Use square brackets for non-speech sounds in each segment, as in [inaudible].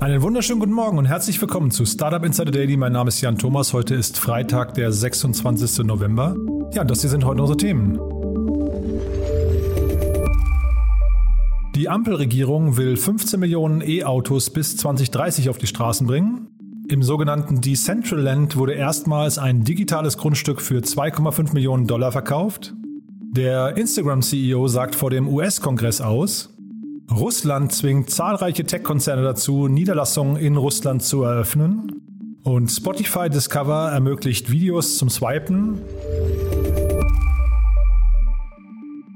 Einen wunderschönen guten Morgen und herzlich willkommen zu Startup Insider Daily. Mein Name ist Jan Thomas. Heute ist Freitag, der 26. November. Ja, das hier sind heute unsere Themen. Die Ampelregierung will 15 Millionen E-Autos bis 2030 auf die Straßen bringen. Im sogenannten Decentraland wurde erstmals ein digitales Grundstück für 2,5 Millionen Dollar verkauft. Der Instagram-CEO sagt vor dem US-Kongress aus. Russland zwingt zahlreiche Tech-Konzerne dazu, Niederlassungen in Russland zu eröffnen. Und Spotify Discover ermöglicht Videos zum Swipen.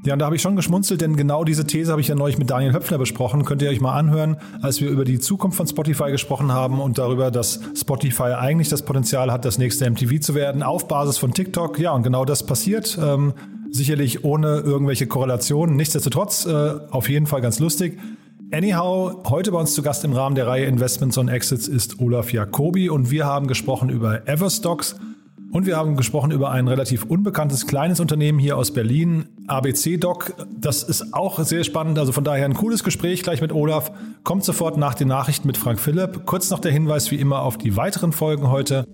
Ja, und da habe ich schon geschmunzelt, denn genau diese These habe ich ja neulich mit Daniel Höpfner besprochen. Könnt ihr euch mal anhören, als wir über die Zukunft von Spotify gesprochen haben und darüber, dass Spotify eigentlich das Potenzial hat, das nächste MTV zu werden, auf Basis von TikTok. Ja, und genau das passiert. Ähm, Sicherlich ohne irgendwelche Korrelationen. Nichtsdestotrotz äh, auf jeden Fall ganz lustig. Anyhow, heute bei uns zu Gast im Rahmen der Reihe Investments on Exits ist Olaf Jacobi und wir haben gesprochen über Everstocks und wir haben gesprochen über ein relativ unbekanntes kleines Unternehmen hier aus Berlin, ABC Doc. Das ist auch sehr spannend, also von daher ein cooles Gespräch gleich mit Olaf. Kommt sofort nach den Nachrichten mit Frank Philipp. Kurz noch der Hinweis wie immer auf die weiteren Folgen heute.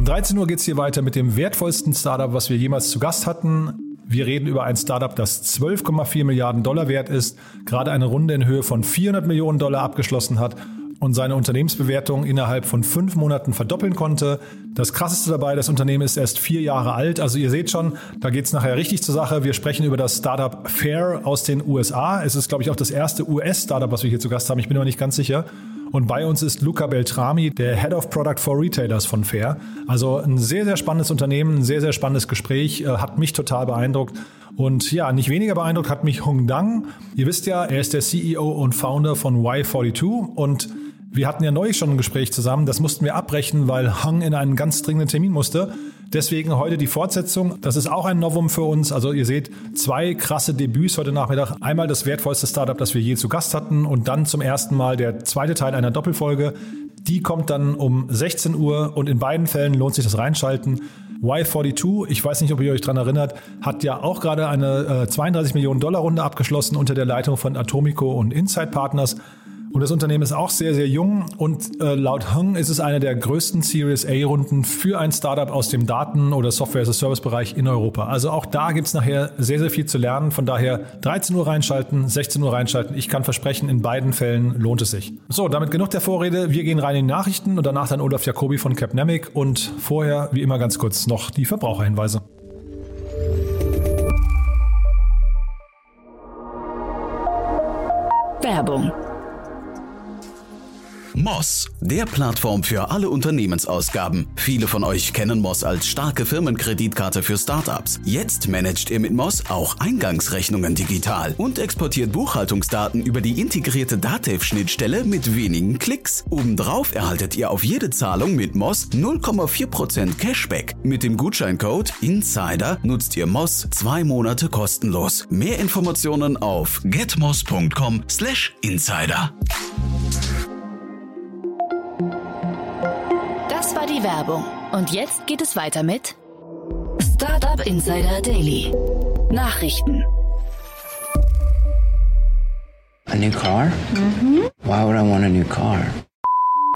Um 13 Uhr geht es hier weiter mit dem wertvollsten Startup, was wir jemals zu Gast hatten. Wir reden über ein Startup, das 12,4 Milliarden Dollar wert ist, gerade eine Runde in Höhe von 400 Millionen Dollar abgeschlossen hat und seine Unternehmensbewertung innerhalb von fünf Monaten verdoppeln konnte. Das Krasseste dabei, das Unternehmen ist erst vier Jahre alt. Also ihr seht schon, da geht es nachher richtig zur Sache. Wir sprechen über das Startup Fair aus den USA. Es ist, glaube ich, auch das erste US-Startup, was wir hier zu Gast haben. Ich bin aber nicht ganz sicher. Und bei uns ist Luca Beltrami, der Head of Product for Retailers von Fair. Also ein sehr, sehr spannendes Unternehmen, ein sehr, sehr spannendes Gespräch, äh, hat mich total beeindruckt. Und ja, nicht weniger beeindruckt hat mich Hong Dang. Ihr wisst ja, er ist der CEO und Founder von Y42 und wir hatten ja neulich schon ein Gespräch zusammen, das mussten wir abbrechen, weil Hang in einen ganz dringenden Termin musste. Deswegen heute die Fortsetzung. Das ist auch ein Novum für uns. Also ihr seht zwei krasse Debüts heute Nachmittag. Einmal das wertvollste Startup, das wir je zu Gast hatten und dann zum ersten Mal der zweite Teil einer Doppelfolge. Die kommt dann um 16 Uhr und in beiden Fällen lohnt sich das Reinschalten. Y42, ich weiß nicht, ob ihr euch daran erinnert, hat ja auch gerade eine äh, 32 Millionen Dollar Runde abgeschlossen unter der Leitung von Atomico und Inside Partners. Und das Unternehmen ist auch sehr, sehr jung und äh, laut Hung ist es eine der größten Series A-Runden für ein Startup aus dem Daten- oder Software-as-a-Service-Bereich in Europa. Also auch da gibt's nachher sehr, sehr viel zu lernen. Von daher 13 Uhr reinschalten, 16 Uhr reinschalten. Ich kann versprechen, in beiden Fällen lohnt es sich. So, damit genug der Vorrede. Wir gehen rein in die Nachrichten und danach dann Olaf Jacobi von Capnemic und vorher, wie immer ganz kurz, noch die Verbraucherhinweise. Werbung Moss, der Plattform für alle Unternehmensausgaben. Viele von euch kennen Moss als starke Firmenkreditkarte für Startups. Jetzt managt ihr mit Moss auch Eingangsrechnungen digital und exportiert Buchhaltungsdaten über die integrierte Datev-Schnittstelle mit wenigen Klicks. Obendrauf erhaltet ihr auf jede Zahlung mit Moss 0,4% Cashback. Mit dem Gutscheincode INSIDER nutzt ihr Moss zwei Monate kostenlos. Mehr Informationen auf getmoss.com/insider. war die Werbung. Und jetzt geht es weiter mit Startup Insider Daily. Nachrichten. A new car? Why would I want a new car?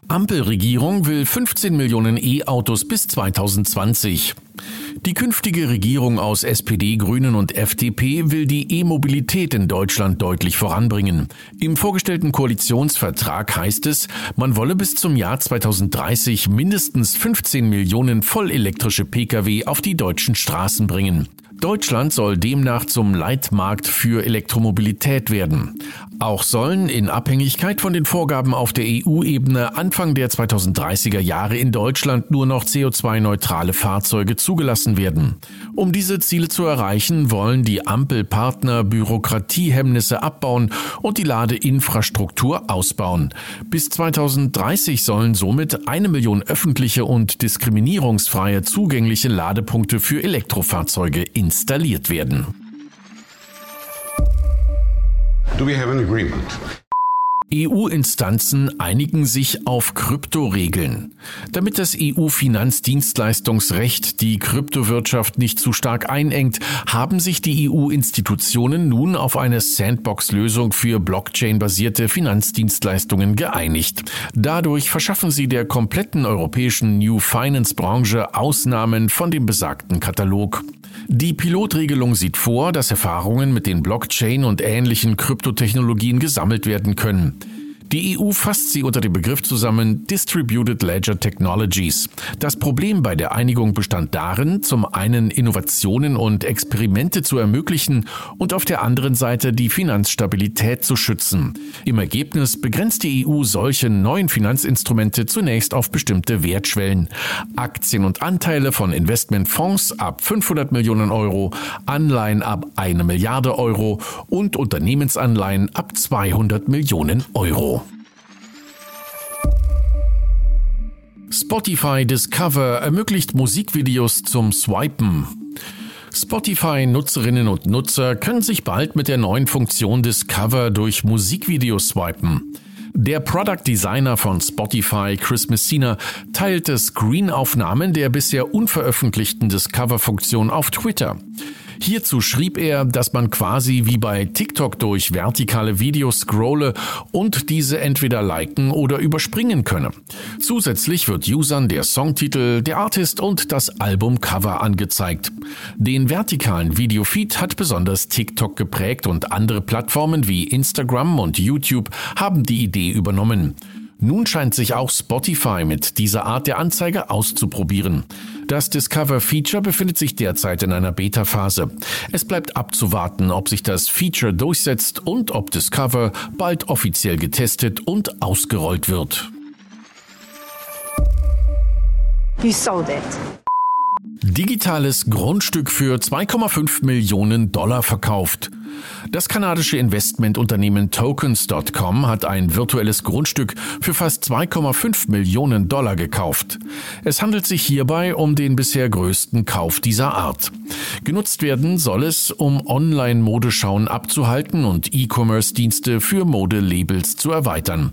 Ampelregierung will 15 Millionen E-Autos bis 2020. Die künftige Regierung aus SPD, Grünen und FDP will die E-Mobilität in Deutschland deutlich voranbringen. Im vorgestellten Koalitionsvertrag heißt es, man wolle bis zum Jahr 2030 mindestens 15 Millionen vollelektrische Pkw auf die deutschen Straßen bringen. Deutschland soll demnach zum Leitmarkt für Elektromobilität werden. Auch sollen in Abhängigkeit von den Vorgaben auf der EU-Ebene Anfang der 2030er Jahre in Deutschland nur noch CO2-neutrale Fahrzeuge zugelassen werden. Um diese Ziele zu erreichen, wollen die Ampelpartner Bürokratiehemmnisse abbauen und die Ladeinfrastruktur ausbauen. Bis 2030 sollen somit eine Million öffentliche und diskriminierungsfreie zugängliche Ladepunkte für Elektrofahrzeuge installiert werden. Do we have an agreement? EU-Instanzen einigen sich auf Kryptoregeln. Damit das EU-Finanzdienstleistungsrecht die Kryptowirtschaft nicht zu stark einengt, haben sich die EU-Institutionen nun auf eine Sandbox-Lösung für Blockchain-basierte Finanzdienstleistungen geeinigt. Dadurch verschaffen sie der kompletten europäischen New Finance-Branche Ausnahmen von dem besagten Katalog. Die Pilotregelung sieht vor, dass Erfahrungen mit den Blockchain und ähnlichen Kryptotechnologien gesammelt werden können. Die EU fasst sie unter dem Begriff zusammen Distributed Ledger Technologies. Das Problem bei der Einigung bestand darin, zum einen Innovationen und Experimente zu ermöglichen und auf der anderen Seite die Finanzstabilität zu schützen. Im Ergebnis begrenzt die EU solche neuen Finanzinstrumente zunächst auf bestimmte Wertschwellen. Aktien und Anteile von Investmentfonds ab 500 Millionen Euro, Anleihen ab eine Milliarde Euro und Unternehmensanleihen ab 200 Millionen Euro. Spotify Discover ermöglicht Musikvideos zum Swipen. Spotify-Nutzerinnen und Nutzer können sich bald mit der neuen Funktion Discover durch Musikvideos swipen. Der Product Designer von Spotify, Chris Messina, teilte Screenaufnahmen der bisher unveröffentlichten Discover-Funktion auf Twitter. Hierzu schrieb er, dass man quasi wie bei TikTok durch vertikale Videos scrolle und diese entweder liken oder überspringen könne. Zusätzlich wird Usern der Songtitel, der Artist und das Albumcover angezeigt. Den vertikalen Videofeed hat besonders TikTok geprägt und andere Plattformen wie Instagram und YouTube haben die Idee übernommen. Nun scheint sich auch Spotify mit dieser Art der Anzeige auszuprobieren. Das Discover-Feature befindet sich derzeit in einer Beta-Phase. Es bleibt abzuwarten, ob sich das Feature durchsetzt und ob Discover bald offiziell getestet und ausgerollt wird. You sold it. Digitales Grundstück für 2,5 Millionen Dollar verkauft. Das kanadische Investmentunternehmen Tokens.com hat ein virtuelles Grundstück für fast 2,5 Millionen Dollar gekauft. Es handelt sich hierbei um den bisher größten Kauf dieser Art. Genutzt werden soll es, um Online-Modeschauen abzuhalten und E-Commerce-Dienste für Modelabels zu erweitern.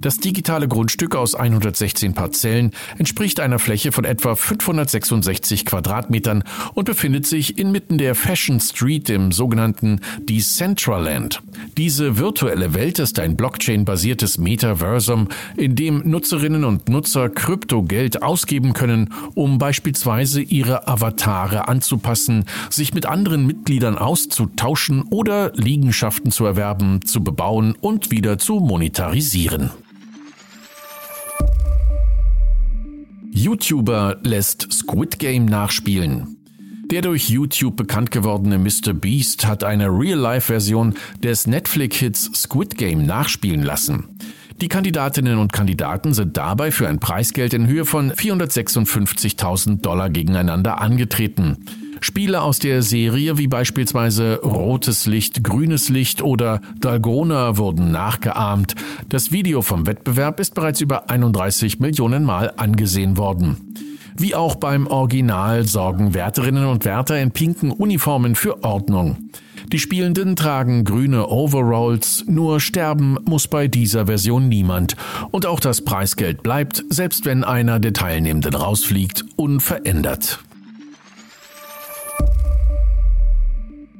Das digitale Grundstück aus 116 Parzellen entspricht einer Fläche von etwa 566 Quadratmetern und befindet sich inmitten der Fashion Street im sogenannten Decentraland. Diese virtuelle Welt ist ein Blockchain-basiertes Metaversum, in dem Nutzerinnen und Nutzer Kryptogeld ausgeben können, um beispielsweise ihre Avatare anzupassen, sich mit anderen Mitgliedern auszutauschen oder Liegenschaften zu erwerben, zu bebauen und wieder zu monetarisieren. YouTuber lässt Squid Game nachspielen. Der durch YouTube bekannt gewordene Mr. Beast hat eine Real-Life-Version des Netflix-Hits Squid Game nachspielen lassen. Die Kandidatinnen und Kandidaten sind dabei für ein Preisgeld in Höhe von 456.000 Dollar gegeneinander angetreten. Spiele aus der Serie wie beispielsweise Rotes Licht, Grünes Licht oder Dalgona wurden nachgeahmt. Das Video vom Wettbewerb ist bereits über 31 Millionen Mal angesehen worden. Wie auch beim Original sorgen Wärterinnen und Wärter in pinken Uniformen für Ordnung. Die Spielenden tragen grüne Overalls, nur sterben muss bei dieser Version niemand. Und auch das Preisgeld bleibt, selbst wenn einer der Teilnehmenden rausfliegt, unverändert.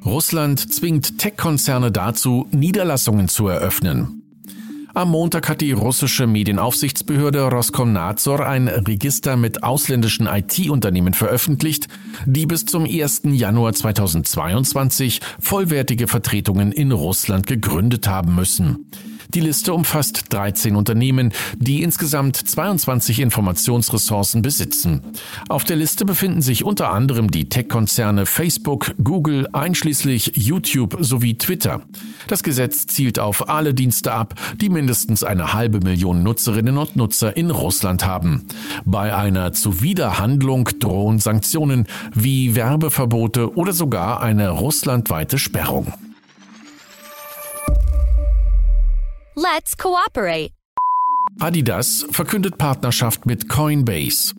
Russland zwingt Tech-Konzerne dazu, Niederlassungen zu eröffnen. Am Montag hat die russische Medienaufsichtsbehörde Roskomnadzor ein Register mit ausländischen IT-Unternehmen veröffentlicht, die bis zum 1. Januar 2022 vollwertige Vertretungen in Russland gegründet haben müssen. Die Liste umfasst 13 Unternehmen, die insgesamt 22 Informationsressourcen besitzen. Auf der Liste befinden sich unter anderem die Tech-Konzerne Facebook, Google, einschließlich YouTube sowie Twitter. Das Gesetz zielt auf alle Dienste ab, die mindestens eine halbe Million Nutzerinnen und Nutzer in Russland haben. Bei einer Zuwiderhandlung drohen Sanktionen wie Werbeverbote oder sogar eine russlandweite Sperrung. Let's cooperate. Adidas verkündet Partnerschaft mit Coinbase.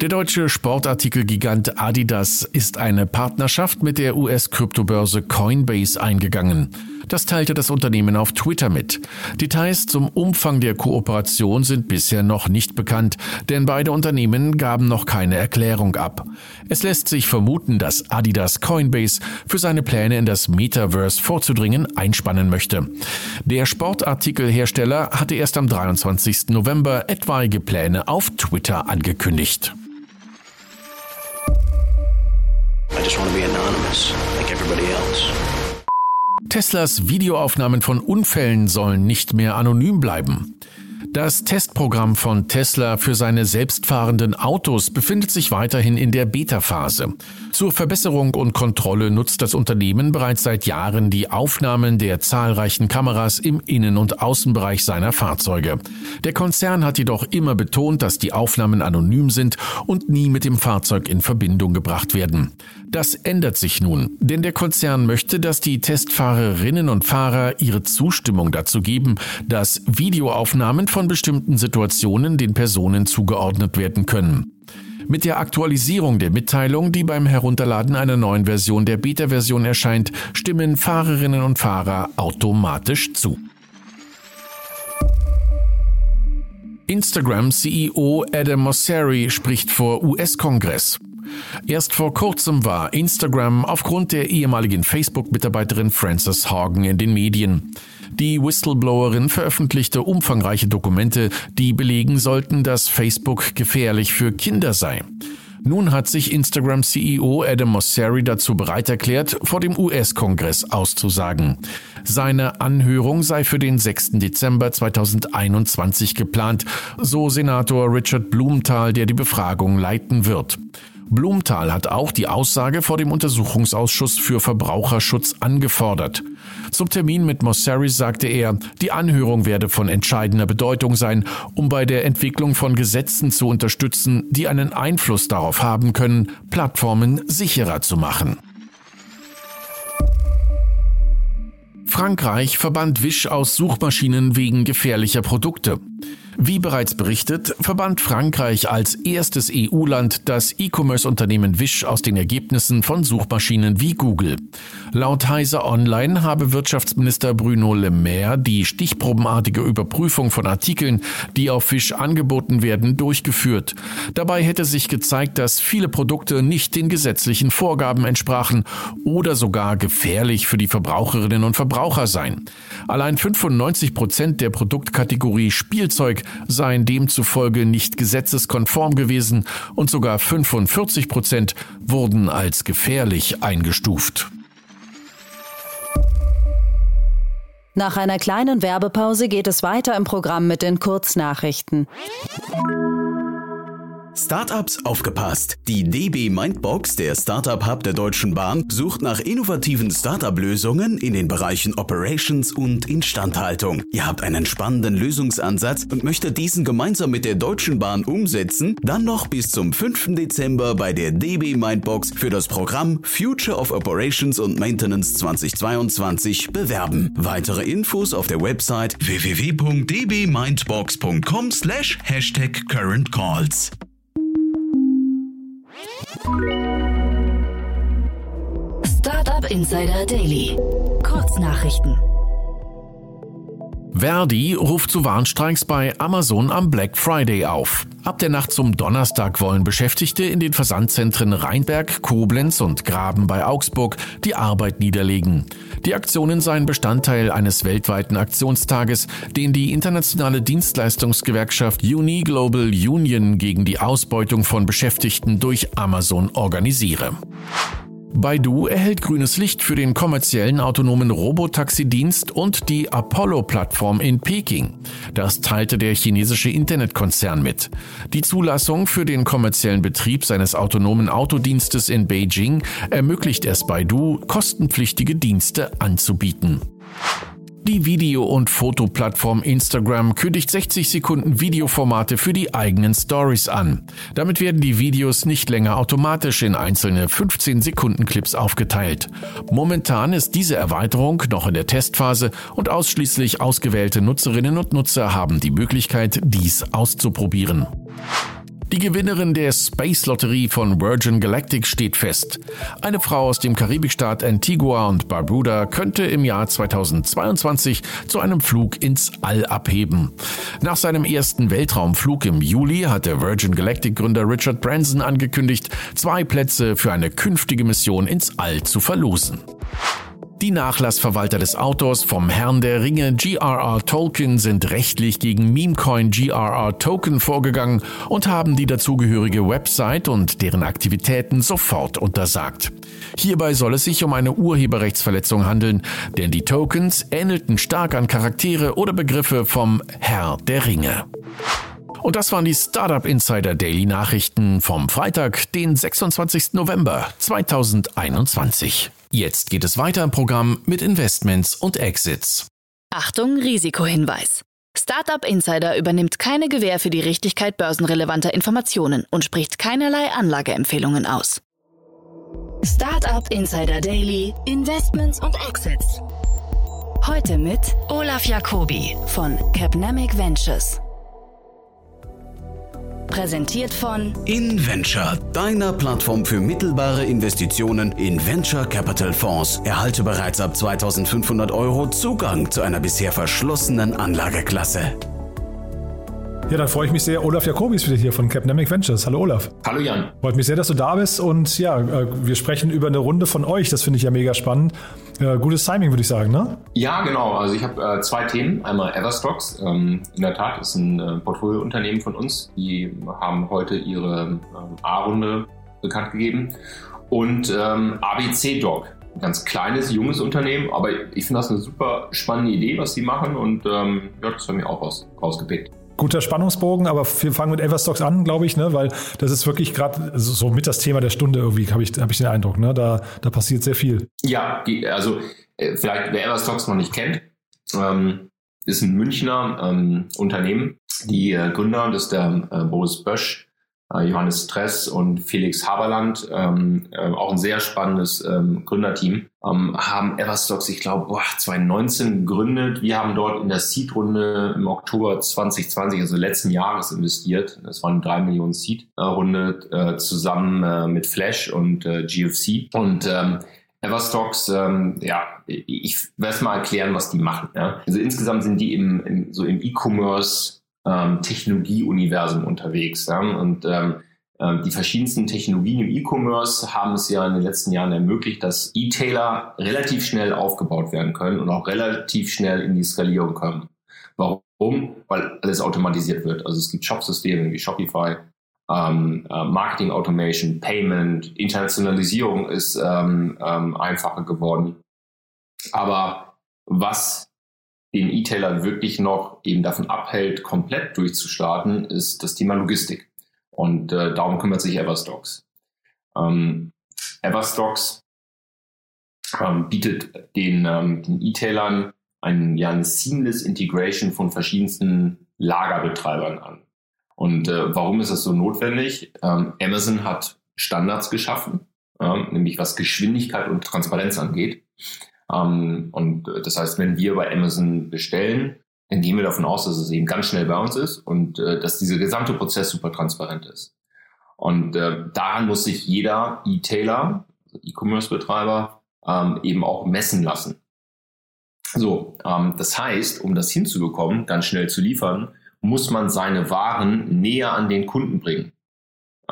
Der deutsche Sportartikelgigant Adidas ist eine Partnerschaft mit der US-Kryptobörse Coinbase eingegangen. Das teilte das Unternehmen auf Twitter mit. Details zum Umfang der Kooperation sind bisher noch nicht bekannt, denn beide Unternehmen gaben noch keine Erklärung ab. Es lässt sich vermuten, dass Adidas Coinbase für seine Pläne in das Metaverse vorzudringen einspannen möchte. Der Sportartikelhersteller hatte erst am 23. November etwaige Pläne auf Twitter angekündigt. I just want to be anonymous, like everybody else. Teslas Videoaufnahmen von Unfällen sollen nicht mehr anonym bleiben. Das Testprogramm von Tesla für seine selbstfahrenden Autos befindet sich weiterhin in der Beta-Phase. Zur Verbesserung und Kontrolle nutzt das Unternehmen bereits seit Jahren die Aufnahmen der zahlreichen Kameras im Innen- und Außenbereich seiner Fahrzeuge. Der Konzern hat jedoch immer betont, dass die Aufnahmen anonym sind und nie mit dem Fahrzeug in Verbindung gebracht werden. Das ändert sich nun, denn der Konzern möchte, dass die Testfahrerinnen und Fahrer ihre Zustimmung dazu geben, dass Videoaufnahmen von bestimmten Situationen den Personen zugeordnet werden können. Mit der Aktualisierung der Mitteilung, die beim Herunterladen einer neuen Version der Beta-Version erscheint, stimmen Fahrerinnen und Fahrer automatisch zu. Instagram-CEO Adam Mosseri spricht vor US-Kongress. Erst vor kurzem war Instagram aufgrund der ehemaligen Facebook-Mitarbeiterin Frances Hagen in den Medien. Die Whistleblowerin veröffentlichte umfangreiche Dokumente, die belegen sollten, dass Facebook gefährlich für Kinder sei. Nun hat sich Instagram-CEO Adam Mosseri dazu bereit erklärt, vor dem US-Kongress auszusagen. Seine Anhörung sei für den 6. Dezember 2021 geplant, so Senator Richard Blumenthal, der die Befragung leiten wird. Blumenthal hat auch die Aussage vor dem Untersuchungsausschuss für Verbraucherschutz angefordert. Zum Termin mit Mosseri sagte er, die Anhörung werde von entscheidender Bedeutung sein, um bei der Entwicklung von Gesetzen zu unterstützen, die einen Einfluss darauf haben können, Plattformen sicherer zu machen. Frankreich verbannt Wisch aus Suchmaschinen wegen gefährlicher Produkte. Wie bereits berichtet, verbannt Frankreich als erstes EU-Land das E-Commerce-Unternehmen Wish aus den Ergebnissen von Suchmaschinen wie Google. Laut Heise Online habe Wirtschaftsminister Bruno Le Maire die stichprobenartige Überprüfung von Artikeln, die auf Wish angeboten werden, durchgeführt. Dabei hätte sich gezeigt, dass viele Produkte nicht den gesetzlichen Vorgaben entsprachen oder sogar gefährlich für die Verbraucherinnen und Verbraucher seien. Allein 95 Prozent der Produktkategorie Spielzeug seien demzufolge nicht gesetzeskonform gewesen und sogar 45 Prozent wurden als gefährlich eingestuft. Nach einer kleinen Werbepause geht es weiter im Programm mit den Kurznachrichten. Startups aufgepasst! Die DB Mindbox, der Startup Hub der Deutschen Bahn, sucht nach innovativen Startup-Lösungen in den Bereichen Operations und Instandhaltung. Ihr habt einen spannenden Lösungsansatz und möchtet diesen gemeinsam mit der Deutschen Bahn umsetzen? Dann noch bis zum 5. Dezember bei der DB Mindbox für das Programm Future of Operations und Maintenance 2022 bewerben. Weitere Infos auf der Website www.dbmindbox.com slash Hashtag Current Calls. Startup Insider Daily. Kurznachrichten. Verdi ruft zu Warnstreiks bei Amazon am Black Friday auf. Ab der Nacht zum Donnerstag wollen Beschäftigte in den Versandzentren Rheinberg, Koblenz und Graben bei Augsburg die Arbeit niederlegen. Die Aktionen seien Bestandteil eines weltweiten Aktionstages, den die internationale Dienstleistungsgewerkschaft Uni Global Union gegen die Ausbeutung von Beschäftigten durch Amazon organisiere. Baidu erhält grünes Licht für den kommerziellen autonomen Robotaxi-Dienst und die Apollo-Plattform in Peking. Das teilte der chinesische Internetkonzern mit. Die Zulassung für den kommerziellen Betrieb seines autonomen Autodienstes in Beijing ermöglicht es Baidu, kostenpflichtige Dienste anzubieten. Die Video- und Fotoplattform Instagram kündigt 60 Sekunden Videoformate für die eigenen Stories an. Damit werden die Videos nicht länger automatisch in einzelne 15 Sekunden Clips aufgeteilt. Momentan ist diese Erweiterung noch in der Testphase und ausschließlich ausgewählte Nutzerinnen und Nutzer haben die Möglichkeit, dies auszuprobieren. Die Gewinnerin der Space Lotterie von Virgin Galactic steht fest. Eine Frau aus dem Karibikstaat Antigua und Barbuda könnte im Jahr 2022 zu einem Flug ins All abheben. Nach seinem ersten Weltraumflug im Juli hatte Virgin Galactic Gründer Richard Branson angekündigt, zwei Plätze für eine künftige Mission ins All zu verlosen. Die Nachlassverwalter des Autors vom Herrn der Ringe G.R.R. Tolkien sind rechtlich gegen Memecoin G.R.R. Token vorgegangen und haben die dazugehörige Website und deren Aktivitäten sofort untersagt. Hierbei soll es sich um eine Urheberrechtsverletzung handeln, denn die Tokens ähnelten stark an Charaktere oder Begriffe vom Herr der Ringe. Und das waren die Startup Insider Daily Nachrichten vom Freitag, den 26. November 2021. Jetzt geht es weiter im Programm mit Investments und Exits. Achtung, Risikohinweis. Startup Insider übernimmt keine Gewähr für die Richtigkeit börsenrelevanter Informationen und spricht keinerlei Anlageempfehlungen aus. Startup Insider Daily, Investments und Exits. Heute mit Olaf Jacobi von Capnamic Ventures. Präsentiert von InVenture, deiner Plattform für mittelbare Investitionen in Venture Capital Fonds. Erhalte bereits ab 2500 Euro Zugang zu einer bisher verschlossenen Anlageklasse. Ja, dann freue ich mich sehr. Olaf Jacobi ist wieder hier von Capnamic Ventures. Hallo Olaf. Hallo Jan. Freut mich sehr, dass du da bist und ja, äh, wir sprechen über eine Runde von euch. Das finde ich ja mega spannend. Äh, gutes Timing, würde ich sagen, ne? Ja, genau. Also ich habe äh, zwei Themen. Einmal Everstocks. Ähm, in der Tat ist ein äh, Portfoliounternehmen von uns. Die haben heute ihre ähm, A-Runde bekannt gegeben. Und ähm, ABC Doc. Ein ganz kleines, junges Unternehmen, aber ich finde das eine super spannende Idee, was sie machen und ähm, ja, das haben wir auch raus, rausgepickt guter Spannungsbogen, aber wir fangen mit Everstocks an, glaube ich, ne? weil das ist wirklich gerade so mit das Thema der Stunde irgendwie, habe ich, hab ich den Eindruck. Ne? Da, da passiert sehr viel. Ja, also äh, vielleicht wer Everstocks noch nicht kennt, ähm, ist ein Münchner ähm, Unternehmen. Die äh, Gründer, das ist der äh, Boris Bösch, Johannes Stress und Felix Haberland, ähm, äh, auch ein sehr spannendes ähm, Gründerteam, ähm, haben Everstocks, ich glaube, 2019 gegründet. Wir haben dort in der Seed-Runde im Oktober 2020, also letzten Jahres, investiert. Das war eine 3 Millionen Seed-Runde äh, zusammen äh, mit Flash und äh, GFC. Und ähm, Everstocks, ähm, ja, ich werde es mal erklären, was die machen. Ja. Also insgesamt sind die im, im so im E-Commerce ähm, Technologieuniversum unterwegs. Ja? Und ähm, ähm, die verschiedensten Technologien im E-Commerce haben es ja in den letzten Jahren ermöglicht, dass E-Tailer relativ schnell aufgebaut werden können und auch relativ schnell in die Skalierung kommen. Warum? Weil alles automatisiert wird. Also es gibt Shopsysteme wie Shopify, ähm, äh, Marketing Automation, Payment, Internationalisierung ist ähm, ähm, einfacher geworden. Aber was den E-Tailer wirklich noch eben davon abhält, komplett durchzustarten, ist das Thema Logistik. Und äh, darum kümmert sich Everstocks. Ähm, Everstocks ähm, bietet den, ähm, E-Tailern ein, ja, eine seamless Integration von verschiedensten Lagerbetreibern an. Und äh, warum ist das so notwendig? Ähm, Amazon hat Standards geschaffen, äh, nämlich was Geschwindigkeit und Transparenz angeht. Ähm, und das heißt, wenn wir bei Amazon bestellen, dann gehen wir davon aus, dass es eben ganz schnell bei uns ist und äh, dass dieser gesamte Prozess super transparent ist. Und äh, daran muss sich jeder E-Tailer, E-Commerce-Betreiber, ähm, eben auch messen lassen. So, ähm, das heißt, um das hinzubekommen, ganz schnell zu liefern, muss man seine Waren näher an den Kunden bringen.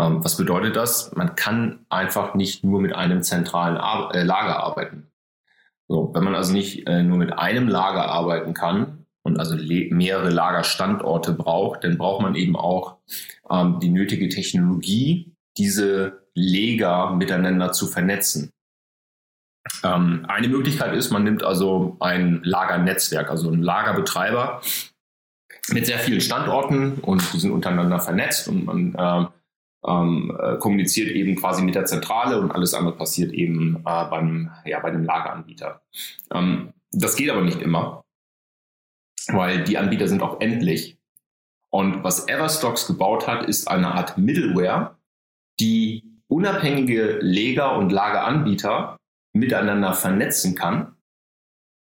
Was bedeutet das? Man kann einfach nicht nur mit einem zentralen äh, Lager arbeiten. So, wenn man also nicht äh, nur mit einem Lager arbeiten kann und also mehrere Lagerstandorte braucht, dann braucht man eben auch ähm, die nötige Technologie, diese Lager miteinander zu vernetzen. Ähm, eine Möglichkeit ist, man nimmt also ein Lagernetzwerk, also einen Lagerbetreiber mit sehr vielen Standorten und die sind untereinander vernetzt und man äh, ähm, äh, kommuniziert eben quasi mit der Zentrale und alles andere passiert eben äh, beim, ja, bei dem Lageranbieter. Ähm, das geht aber nicht immer, weil die Anbieter sind auch endlich. Und was Everstocks gebaut hat, ist eine Art Middleware, die unabhängige Leger und Lageranbieter miteinander vernetzen kann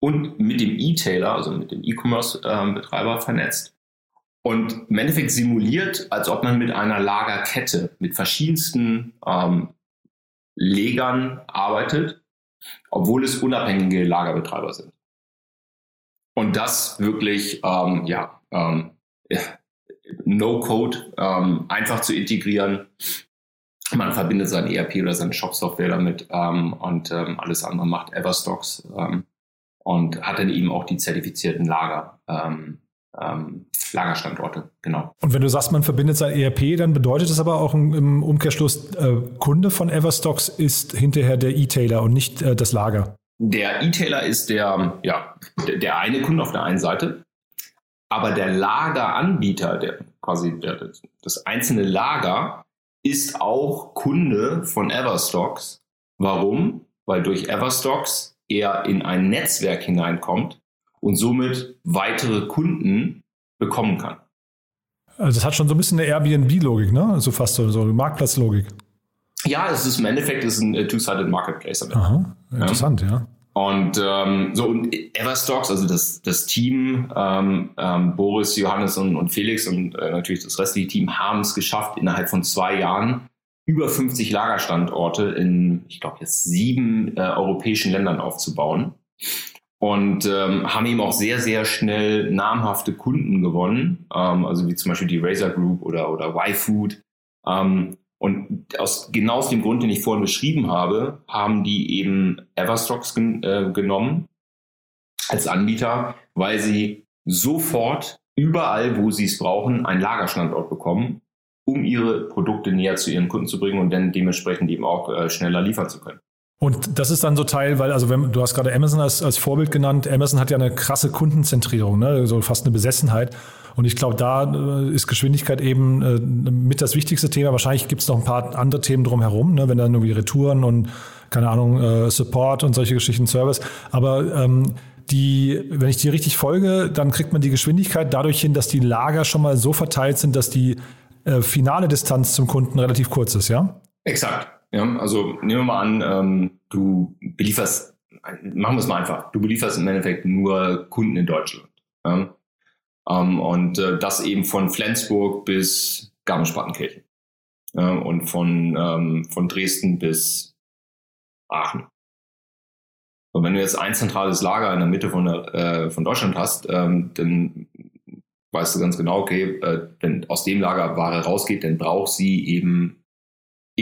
und mit dem E-Tailer, also mit dem E-Commerce-Betreiber ähm, vernetzt. Und im Endeffekt simuliert, als ob man mit einer Lagerkette mit verschiedensten ähm, Legern arbeitet, obwohl es unabhängige Lagerbetreiber sind. Und das wirklich, ähm, ja, ähm, No-Code, ähm, einfach zu integrieren. Man verbindet sein ERP oder seine Shop-Software damit ähm, und ähm, alles andere macht Everstocks ähm, und hat dann eben auch die zertifizierten Lager. Ähm, Lagerstandorte, genau. Und wenn du sagst, man verbindet sein ERP, dann bedeutet das aber auch im Umkehrschluss, äh, Kunde von Everstocks ist hinterher der E-Tailer und nicht äh, das Lager. Der E-Tailer ist der, ja, der, der, eine Kunde auf der einen Seite, aber der Lageranbieter, der quasi der, das einzelne Lager, ist auch Kunde von Everstocks. Warum? Weil durch Everstocks er in ein Netzwerk hineinkommt und somit weitere Kunden bekommen kann. Also das hat schon so ein bisschen eine Airbnb-Logik, ne? So fast so, so eine Marktplatzlogik. Ja, es ist im Endeffekt ist ein Two-Sided Marketplace. Aha, interessant, ja. ja. Und ähm, so und Everstocks, also das, das Team, ähm, ähm, Boris, Johannes und, und Felix und äh, natürlich das restliche Team haben es geschafft, innerhalb von zwei Jahren über 50 Lagerstandorte in, ich glaube, jetzt sieben äh, europäischen Ländern aufzubauen und ähm, haben eben auch sehr, sehr schnell namhafte Kunden gewonnen, ähm, also wie zum Beispiel die Razer Group oder, oder Y-Food. Ähm, und aus, genau aus dem Grund, den ich vorhin beschrieben habe, haben die eben Everstocks gen, äh, genommen als Anbieter, weil sie sofort überall, wo sie es brauchen, einen Lagerstandort bekommen, um ihre Produkte näher zu ihren Kunden zu bringen und dann dementsprechend eben auch äh, schneller liefern zu können. Und das ist dann so Teil, weil, also wenn, du hast gerade Amazon als, als Vorbild genannt, Amazon hat ja eine krasse Kundenzentrierung, ne? so fast eine Besessenheit. Und ich glaube, da äh, ist Geschwindigkeit eben äh, mit das wichtigste Thema. Wahrscheinlich gibt es noch ein paar andere Themen drumherum, ne? wenn dann irgendwie Retouren und keine Ahnung, äh, Support und solche Geschichten, Service. Aber ähm, die, wenn ich die richtig folge, dann kriegt man die Geschwindigkeit dadurch hin, dass die Lager schon mal so verteilt sind, dass die äh, finale Distanz zum Kunden relativ kurz ist, ja? Exakt. Ja, also nehmen wir mal an, ähm, du belieferst, machen wir es mal einfach, du belieferst im Endeffekt nur Kunden in Deutschland. Ja? Ähm, und äh, das eben von Flensburg bis Garmisch-Partenkirchen. Ja? Und von, ähm, von Dresden bis Aachen. Und wenn du jetzt ein zentrales Lager in der Mitte von, der, äh, von Deutschland hast, ähm, dann weißt du ganz genau, okay, äh, wenn aus dem Lager Ware rausgeht, dann braucht sie eben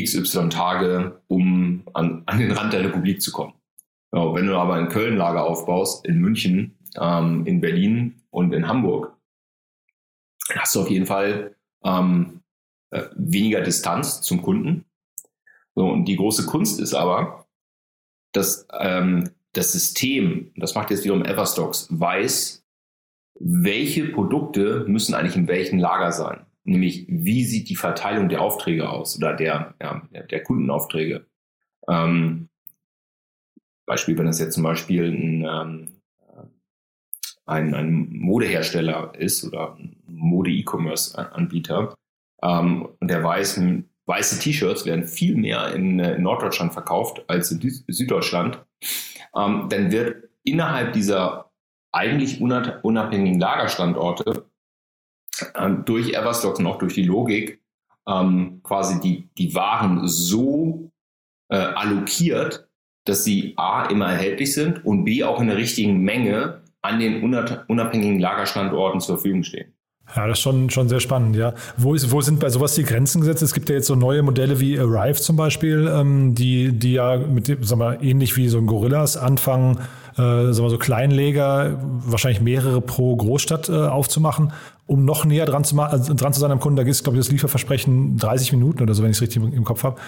XY Tage, um an, an den Rand der Republik zu kommen. Ja, wenn du aber ein Köln-Lager aufbaust, in München, ähm, in Berlin und in Hamburg, hast du auf jeden Fall ähm, äh, weniger Distanz zum Kunden. So, und die große Kunst ist aber, dass ähm, das System, das macht jetzt wiederum Everstocks, weiß, welche Produkte müssen eigentlich in welchem Lager sein nämlich wie sieht die Verteilung der Aufträge aus oder der, ja, der Kundenaufträge. Ähm, Beispiel, wenn das jetzt zum Beispiel ein, ähm, ein, ein Modehersteller ist oder Mode-E-Commerce-Anbieter ähm, und der weiß, weiße T-Shirts werden viel mehr in, in, Norddeutschland verkauft als in Süddeutschland, ähm, dann wird innerhalb dieser eigentlich unabhängigen Lagerstandorte ähm, durch Everstocks und auch durch die Logik ähm, quasi die, die Waren so äh, allokiert, dass sie A immer erhältlich sind und B auch in der richtigen Menge an den unabhängigen Lagerstandorten zur Verfügung stehen. Ja, das ist schon, schon sehr spannend, ja. Wo, ist, wo sind bei sowas die Grenzen gesetzt? Es gibt ja jetzt so neue Modelle wie Arrive zum Beispiel, ähm, die, die ja mit, sagen wir, ähnlich wie so ein Gorillas anfangen, äh, sagen wir so Kleinleger, wahrscheinlich mehrere pro Großstadt äh, aufzumachen, um noch näher dran zu, also dran zu sein am Kunden. Da gibt es, glaube ich, das Lieferversprechen 30 Minuten oder so, wenn ich es richtig im, Kopf habe.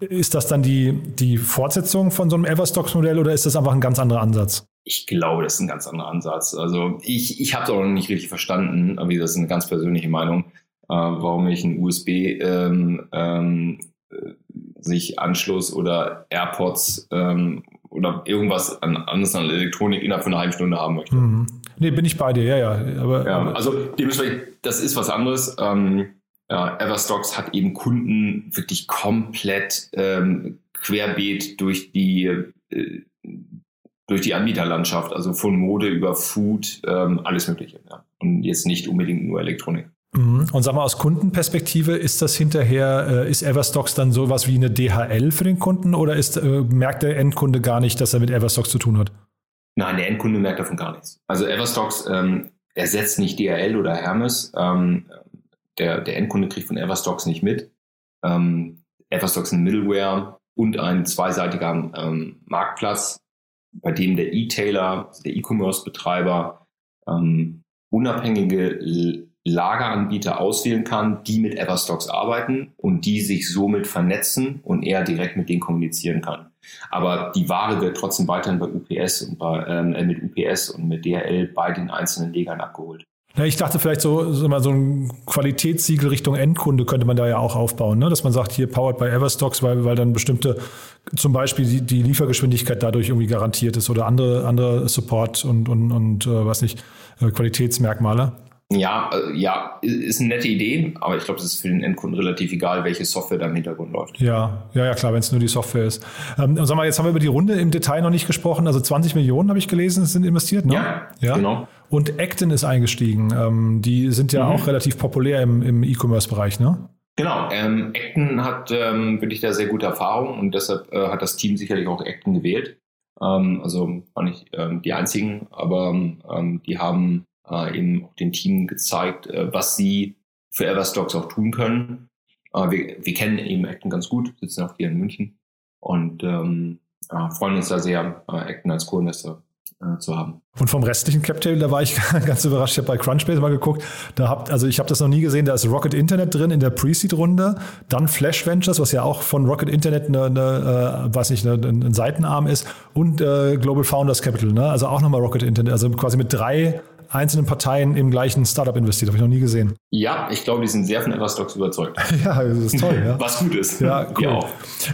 ist das dann die, die Fortsetzung von so einem Everstocks-Modell oder ist das einfach ein ganz anderer Ansatz? Ich glaube, das ist ein ganz anderer Ansatz. Also ich, ich habe es auch noch nicht richtig verstanden, aber das ist eine ganz persönliche Meinung, äh, warum ich ein USB ähm, ähm, sich Anschluss oder AirPods ähm, oder irgendwas an, anderes an Elektronik innerhalb von einer halben Stunde haben möchte. Mhm. Nee, bin ich bei dir, ja, ja. Aber, ja also dementsprechend, das ist was anderes. Ähm, ja, Everstocks hat eben Kunden wirklich komplett ähm, querbeet durch die äh, durch die Anbieterlandschaft, also von Mode über Food, ähm, alles Mögliche. Ja. Und jetzt nicht unbedingt nur Elektronik. Mhm. Und sag mal, aus Kundenperspektive, ist das hinterher, äh, ist Everstocks dann sowas wie eine DHL für den Kunden oder ist, äh, merkt der Endkunde gar nicht, dass er mit Everstocks zu tun hat? Nein, der Endkunde merkt davon gar nichts. Also Everstocks ähm, ersetzt nicht DHL oder Hermes. Ähm, der, der Endkunde kriegt von Everstocks nicht mit. Ähm, Everstocks ein Middleware und ein zweiseitiger ähm, Marktplatz, bei dem der E-Tailer, der E-Commerce-Betreiber, ähm, unabhängige Lageranbieter auswählen kann, die mit Everstocks arbeiten und die sich somit vernetzen und er direkt mit denen kommunizieren kann. Aber die Ware wird trotzdem weiterhin bei UPS und bei, ähm, äh, mit UPS und mit DHL bei den einzelnen Legern abgeholt. Ja, ich dachte vielleicht so, so, mal so ein Qualitätssiegel Richtung Endkunde könnte man da ja auch aufbauen, ne? dass man sagt, hier powered by Everstocks, weil, weil dann bestimmte, zum Beispiel die, die Liefergeschwindigkeit dadurch irgendwie garantiert ist oder andere, andere Support und, und, und äh, was nicht, äh, Qualitätsmerkmale. Ja, äh, ja, ist eine nette Idee, aber ich glaube, es ist für den Endkunden relativ egal, welche Software da im Hintergrund läuft. Ja, ja, ja, klar, wenn es nur die Software ist. Ähm, sag mal, jetzt haben wir über die Runde im Detail noch nicht gesprochen. Also 20 Millionen habe ich gelesen, sind investiert, ne? Ja, ja. genau. Und Acton ist eingestiegen. Ähm, die sind ja mhm. auch relativ populär im, im E-Commerce-Bereich, ne? Genau, ähm, Acton hat ähm, wirklich da sehr gute Erfahrung und deshalb äh, hat das Team sicherlich auch Acton gewählt. Ähm, also war nicht ähm, die einzigen, aber ähm, die haben äh, eben auch den Team gezeigt, äh, was sie für Everstocks auch tun können. Äh, wir, wir kennen eben Acton ganz gut, sitzen auch hier in München und ähm, äh, freuen uns da sehr, äh, Acton als Co-Investor äh, zu haben. Und vom restlichen Captail, da war ich [laughs] ganz überrascht. Ich habe bei Crunchbase mal geguckt. Da habt, also ich habe das noch nie gesehen. Da ist Rocket Internet drin in der Pre-Seed-Runde. Dann Flash Ventures, was ja auch von Rocket Internet eine, eine äh, weiß nicht, eine, ein Seitenarm ist. Und äh, Global Founders Capital, ne? Also auch nochmal Rocket Internet. Also quasi mit drei einzelnen Parteien im gleichen Startup investiert. Habe ich noch nie gesehen. Ja, ich glaube, die sind sehr von Everstocks überzeugt. [laughs] ja, das ist toll. Ja. Was gut ist. Ja, cool.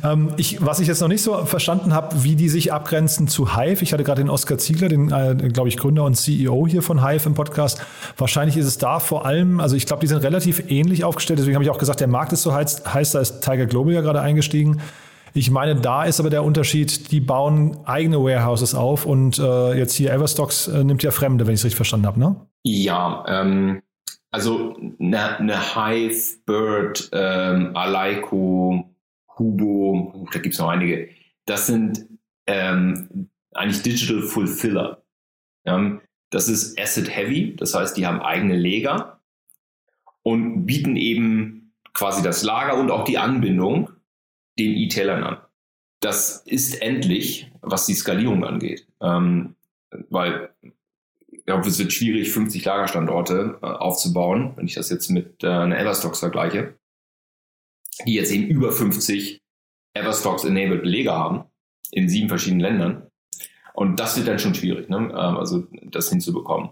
Ähm, ich, was ich jetzt noch nicht so verstanden habe, wie die sich abgrenzen zu Hive. Ich hatte gerade den Oskar Ziegler, den, äh, glaube ich, Gründer und CEO hier von Hive im Podcast. Wahrscheinlich ist es da vor allem, also ich glaube, die sind relativ ähnlich aufgestellt. Deswegen habe ich auch gesagt, der Markt ist so heiß, heiß da ist Tiger Global ja gerade eingestiegen. Ich meine, da ist aber der Unterschied, die bauen eigene Warehouses auf und äh, jetzt hier Everstocks äh, nimmt ja Fremde, wenn ich es richtig verstanden habe, ne? Ja, ähm, also eine, eine Hive, Bird, ähm, Alaiko, Hubo, da gibt es noch einige. Das sind ähm, eigentlich Digital Fulfiller. Ähm, das ist Asset Heavy, das heißt, die haben eigene Leger und bieten eben quasi das Lager und auch die Anbindung den E-Tailern an. Das ist endlich, was die Skalierung angeht. Ähm, weil ich glaube, es wird schwierig, 50 Lagerstandorte äh, aufzubauen, wenn ich das jetzt mit äh, einer Everstocks vergleiche, die jetzt eben über 50 Everstocks-enabled Lager haben in sieben verschiedenen Ländern. Und das wird dann schon schwierig, ne? Ähm, also das hinzubekommen.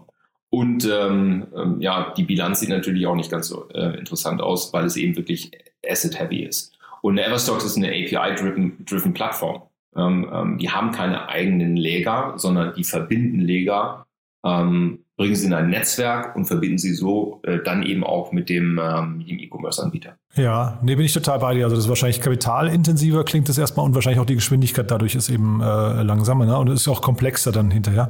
Und ähm, ähm, ja, die Bilanz sieht natürlich auch nicht ganz so äh, interessant aus, weil es eben wirklich asset-heavy ist. Und Everstocks ist eine API-driven Plattform. Ähm, ähm, die haben keine eigenen Lager, sondern die verbinden Lager, ähm, bringen sie in ein Netzwerk und verbinden sie so äh, dann eben auch mit dem, ähm, E-Commerce-Anbieter. Ja, nee, bin ich total bei dir. Also das ist wahrscheinlich kapitalintensiver, klingt das erstmal und wahrscheinlich auch die Geschwindigkeit dadurch ist eben äh, langsamer ne? und es ist auch komplexer dann hinterher.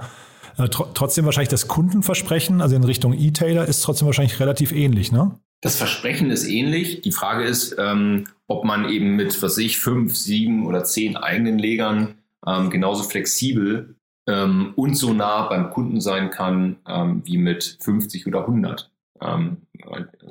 Äh, tr trotzdem wahrscheinlich das Kundenversprechen, also in Richtung E-Tailer, ist trotzdem wahrscheinlich relativ ähnlich, ne? Das Versprechen ist ähnlich. Die Frage ist, ähm, ob man eben mit, was ich, fünf, sieben oder zehn eigenen Legern ähm, genauso flexibel ähm, und so nah beim Kunden sein kann ähm, wie mit 50 oder 100. Ähm,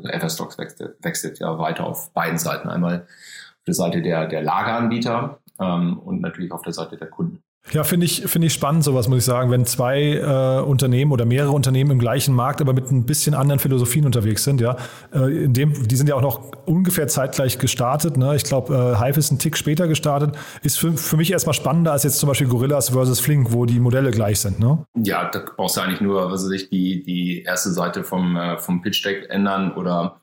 Everstocks wechselt, wechselt ja weiter auf beiden Seiten. Einmal auf der Seite der, der Lageranbieter ähm, und natürlich auf der Seite der Kunden. Ja, finde ich, finde ich spannend, sowas muss ich sagen, wenn zwei äh, Unternehmen oder mehrere Unternehmen im gleichen Markt, aber mit ein bisschen anderen Philosophien unterwegs sind, ja. Äh, in dem, die sind ja auch noch ungefähr zeitgleich gestartet. Ne? Ich glaube, äh, Hive ist ein Tick später gestartet. Ist für, für mich erstmal spannender als jetzt zum Beispiel Gorillas versus Flink, wo die Modelle gleich sind, ne? Ja, da brauchst du eigentlich nur, was weiß ich, die, die erste Seite vom, äh, vom Pitch Deck ändern oder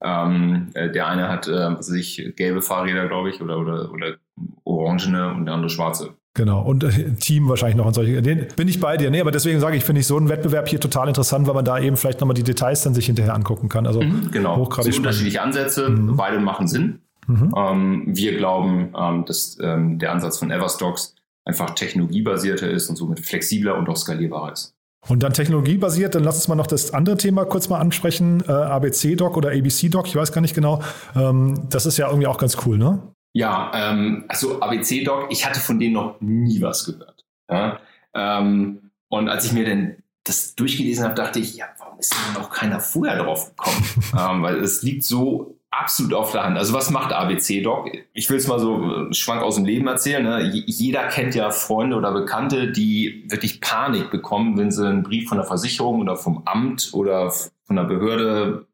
ähm, äh, der eine hat, äh, was weiß ich, gelbe Fahrräder, glaube ich, oder, oder, oder orangene und der andere schwarze. Genau, und äh, Team wahrscheinlich noch und solche. Den bin ich bei dir. Nee, aber deswegen sage ich, finde ich so einen Wettbewerb hier total interessant, weil man da eben vielleicht nochmal die Details dann sich hinterher angucken kann. Also mhm, genau. hochgradig sind unterschiedliche Ansätze, mhm. beide machen Sinn. Mhm. Ähm, wir glauben, ähm, dass ähm, der Ansatz von Everstocks einfach technologiebasierter ist und somit flexibler und auch skalierbarer ist. Und dann technologiebasiert, dann lass uns mal noch das andere Thema kurz mal ansprechen, äh, ABC-Doc oder ABC-Doc, ich weiß gar nicht genau. Ähm, das ist ja irgendwie auch ganz cool, ne? Ja, ähm, also ABC-Doc, ich hatte von denen noch nie was gehört. Ja? Ähm, und als ich mir denn das durchgelesen habe, dachte ich, ja, warum ist denn noch keiner vorher drauf gekommen? [laughs] ähm, weil es liegt so absolut auf der Hand. Also was macht ABC-Doc? Ich will es mal so äh, schwank aus dem Leben erzählen. Ne? Jeder kennt ja Freunde oder Bekannte, die wirklich Panik bekommen, wenn sie einen Brief von der Versicherung oder vom Amt oder von der Behörde,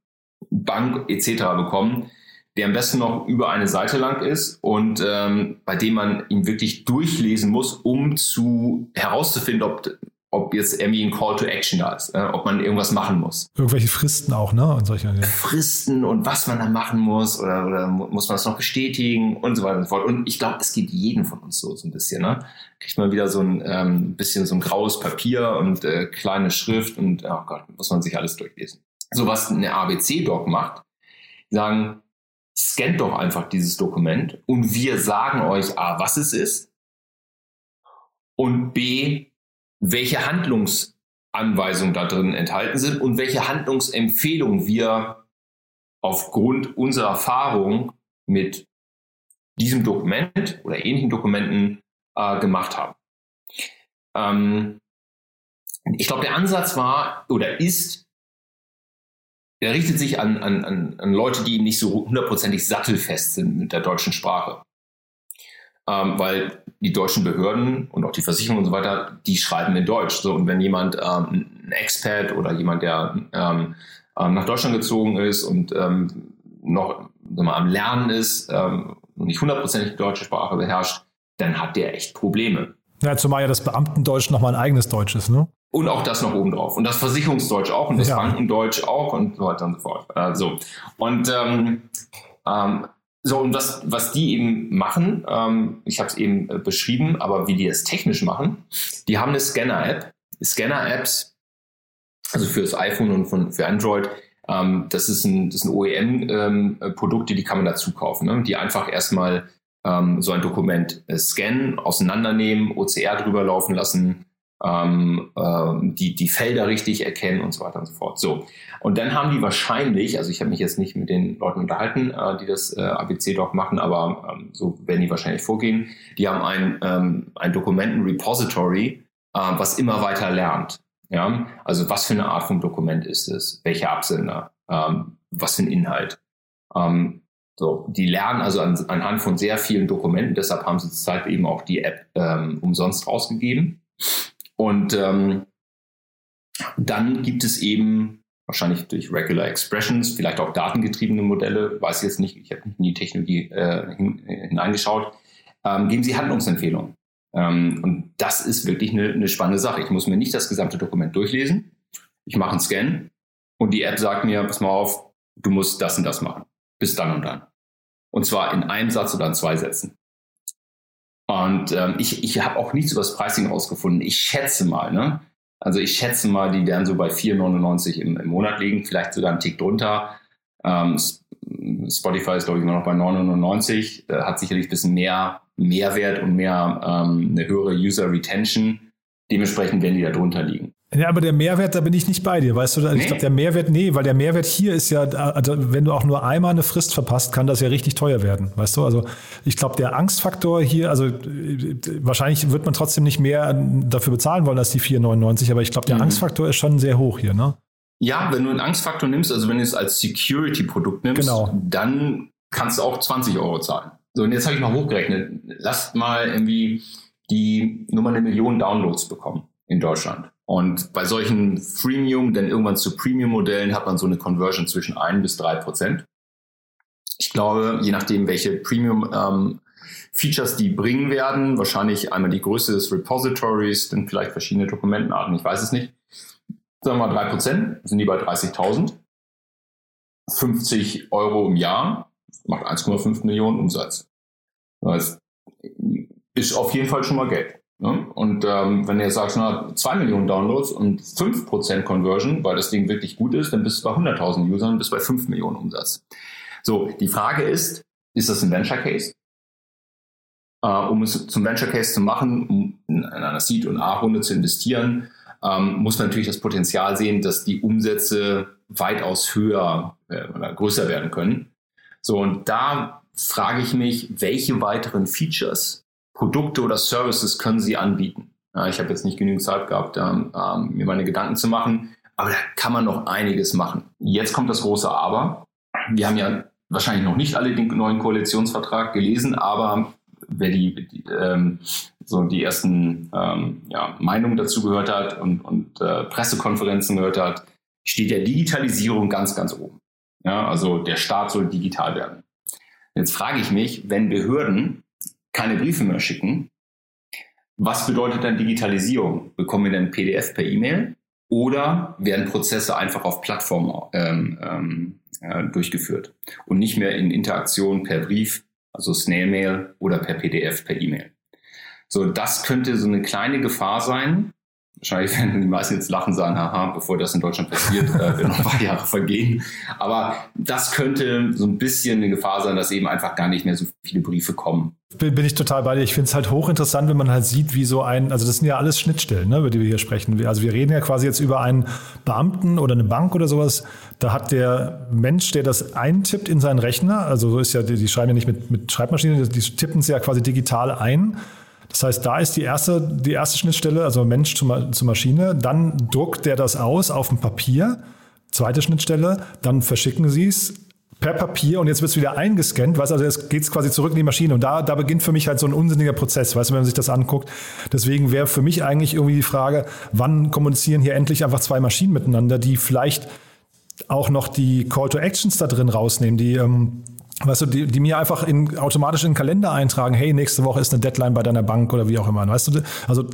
Bank etc. bekommen der am besten noch über eine Seite lang ist und ähm, bei dem man ihn wirklich durchlesen muss, um zu herauszufinden, ob, ob jetzt irgendwie ein Call to Action da ist, äh, ob man irgendwas machen muss. Irgendwelche Fristen auch, ne? Und solche, ja. Fristen und was man da machen muss oder, oder muss man es noch bestätigen und so weiter und so fort. Und ich glaube, es geht jedem von uns so, so ein bisschen, ne? Kriegt man wieder so ein ähm, bisschen so ein graues Papier und äh, kleine Schrift und oh Gott, muss man sich alles durchlesen. So was eine ABC-Doc macht, sagen, scannt doch einfach dieses Dokument und wir sagen euch A, was es ist und B, welche Handlungsanweisungen da drin enthalten sind und welche Handlungsempfehlungen wir aufgrund unserer Erfahrung mit diesem Dokument oder ähnlichen Dokumenten äh, gemacht haben. Ähm, ich glaube, der Ansatz war oder ist, er richtet sich an, an, an, an Leute, die nicht so hundertprozentig sattelfest sind mit der deutschen Sprache. Ähm, weil die deutschen Behörden und auch die Versicherungen und so weiter, die schreiben in Deutsch. So, und wenn jemand, ähm, ein Expat oder jemand, der ähm, ähm nach Deutschland gezogen ist und ähm, noch mal, am Lernen ist ähm, und nicht hundertprozentig die deutsche Sprache beherrscht, dann hat der echt Probleme. Ja, zumal ja das Beamtendeutsch nochmal ein eigenes Deutsch ist, ne? Und auch das noch oben drauf. Und das Versicherungsdeutsch auch und das ja. Bankendeutsch auch und so weiter und so fort. Äh, so. Und ähm, ähm, so, und was, was die eben machen, ähm, ich habe es eben äh, beschrieben, aber wie die es technisch machen, die haben eine Scanner-App. Scanner-Apps, also für das iPhone und von, für Android, ähm, das ist ein, das ein OEM-Produkte, ähm, die kann man dazu kaufen, ne? die einfach erstmal ähm, so ein Dokument äh, scannen, auseinandernehmen, OCR drüber laufen lassen, ähm, äh, die, die Felder richtig erkennen und so weiter und so fort. So. Und dann haben die wahrscheinlich, also ich habe mich jetzt nicht mit den Leuten unterhalten, äh, die das äh, ABC-Doc machen, aber ähm, so werden die wahrscheinlich vorgehen. Die haben ein, ähm, ein Dokumenten-Repository, äh, was immer weiter lernt. Ja? Also was für eine Art von Dokument ist es? Welche Absender? Ähm, was für ein Inhalt? Ähm, so, die lernen also an, anhand von sehr vielen Dokumenten, deshalb haben sie zurzeit eben auch die App ähm, umsonst rausgegeben. Und ähm, dann gibt es eben wahrscheinlich durch Regular Expressions, vielleicht auch datengetriebene Modelle, weiß ich jetzt nicht, ich habe nicht in die Technologie äh, hin, hineingeschaut, ähm, geben sie Handlungsempfehlungen. Ähm, und das ist wirklich eine, eine spannende Sache. Ich muss mir nicht das gesamte Dokument durchlesen. Ich mache einen Scan und die App sagt mir, pass mal auf, du musst das und das machen. Bis dann und dann. Und zwar in einem Satz oder in zwei Sätzen. Und ähm, ich, ich habe auch nichts über das Pricing rausgefunden. Ich schätze mal, ne? Also ich schätze mal, die werden so bei 4,99 im, im Monat liegen, vielleicht sogar einen Tick drunter. Ähm, Spotify ist, glaube ich, immer noch bei 9,99, äh, hat sicherlich ein bisschen mehr Mehrwert und mehr ähm, eine höhere User Retention. Dementsprechend werden die da drunter liegen. Ja, aber der Mehrwert, da bin ich nicht bei dir, weißt du? Ich glaube, der Mehrwert, nee, weil der Mehrwert hier ist ja, also wenn du auch nur einmal eine Frist verpasst, kann das ja richtig teuer werden, weißt du? Also ich glaube, der Angstfaktor hier, also wahrscheinlich wird man trotzdem nicht mehr dafür bezahlen wollen als die 4,99, aber ich glaube, der mhm. Angstfaktor ist schon sehr hoch hier, ne? Ja, wenn du einen Angstfaktor nimmst, also wenn du es als Security-Produkt nimmst, genau. dann kannst du auch 20 Euro zahlen. So, und jetzt habe ich mal hochgerechnet. Lasst mal irgendwie die nur mal eine Million Downloads bekommen in Deutschland. Und bei solchen Freemium, denn irgendwann zu Premium-Modellen hat man so eine Conversion zwischen ein bis drei Prozent. Ich glaube, je nachdem, welche Premium ähm, Features die bringen werden, wahrscheinlich einmal die Größe des Repositories, dann vielleicht verschiedene Dokumentenarten, ich weiß es nicht. Sagen wir mal drei Prozent, sind die bei 30.000. 50 Euro im Jahr macht 1,5 Millionen Umsatz. Das ist auf jeden Fall schon mal Geld. Ne? Und ähm, wenn ihr sagt, na, 2 Millionen Downloads und 5% Conversion, weil das Ding wirklich gut ist, dann bist du bei 100.000 Usern, bist bei 5 Millionen Umsatz. So, die Frage ist, ist das ein Venture Case? Äh, um es zum Venture Case zu machen, um in einer Seed- und A-Runde zu investieren, ähm, muss man natürlich das Potenzial sehen, dass die Umsätze weitaus höher äh, oder größer werden können. So, und da frage ich mich, welche weiteren Features Produkte oder Services können sie anbieten. Ja, ich habe jetzt nicht genügend Zeit gehabt, ähm, ähm, mir meine Gedanken zu machen, aber da kann man noch einiges machen. Jetzt kommt das große Aber. Wir haben ja wahrscheinlich noch nicht alle den neuen Koalitionsvertrag gelesen, aber wer die, die ähm, so die ersten ähm, ja, Meinungen dazu gehört hat und, und äh, Pressekonferenzen gehört hat, steht der Digitalisierung ganz, ganz oben. Ja, also der Staat soll digital werden. Jetzt frage ich mich, wenn Behörden keine Briefe mehr schicken. Was bedeutet dann Digitalisierung? Bekommen wir dann PDF per E-Mail oder werden Prozesse einfach auf Plattformen ähm, ähm, äh, durchgeführt und nicht mehr in Interaktion per Brief, also Snail Mail oder per PDF per E-Mail? So, das könnte so eine kleine Gefahr sein, Wahrscheinlich werden die meisten jetzt lachen sagen, haha, bevor das in Deutschland passiert, äh, werden noch ein paar Jahre vergehen. Aber das könnte so ein bisschen eine Gefahr sein, dass eben einfach gar nicht mehr so viele Briefe kommen. Bin, bin ich total bei dir. Ich finde es halt hochinteressant, wenn man halt sieht, wie so ein, also das sind ja alles Schnittstellen, ne, über die wir hier sprechen. Also wir reden ja quasi jetzt über einen Beamten oder eine Bank oder sowas. Da hat der Mensch, der das eintippt in seinen Rechner, also so ist ja, die, die schreiben ja nicht mit, mit Schreibmaschinen, die tippen es ja quasi digital ein das heißt, da ist die erste, die erste Schnittstelle, also Mensch zu, zu Maschine. Dann druckt der das aus auf dem Papier. Zweite Schnittstelle. Dann verschicken sie es per Papier und jetzt wird es wieder eingescannt, weißt also jetzt geht es quasi zurück in die Maschine und da, da beginnt für mich halt so ein unsinniger Prozess, weißt du, wenn man sich das anguckt. Deswegen wäre für mich eigentlich irgendwie die Frage, wann kommunizieren hier endlich einfach zwei Maschinen miteinander, die vielleicht auch noch die Call to Actions da drin rausnehmen, die ähm, weißt du, die, die mir einfach in, automatisch in den Kalender eintragen, hey, nächste Woche ist eine Deadline bei deiner Bank oder wie auch immer. Weißt du, also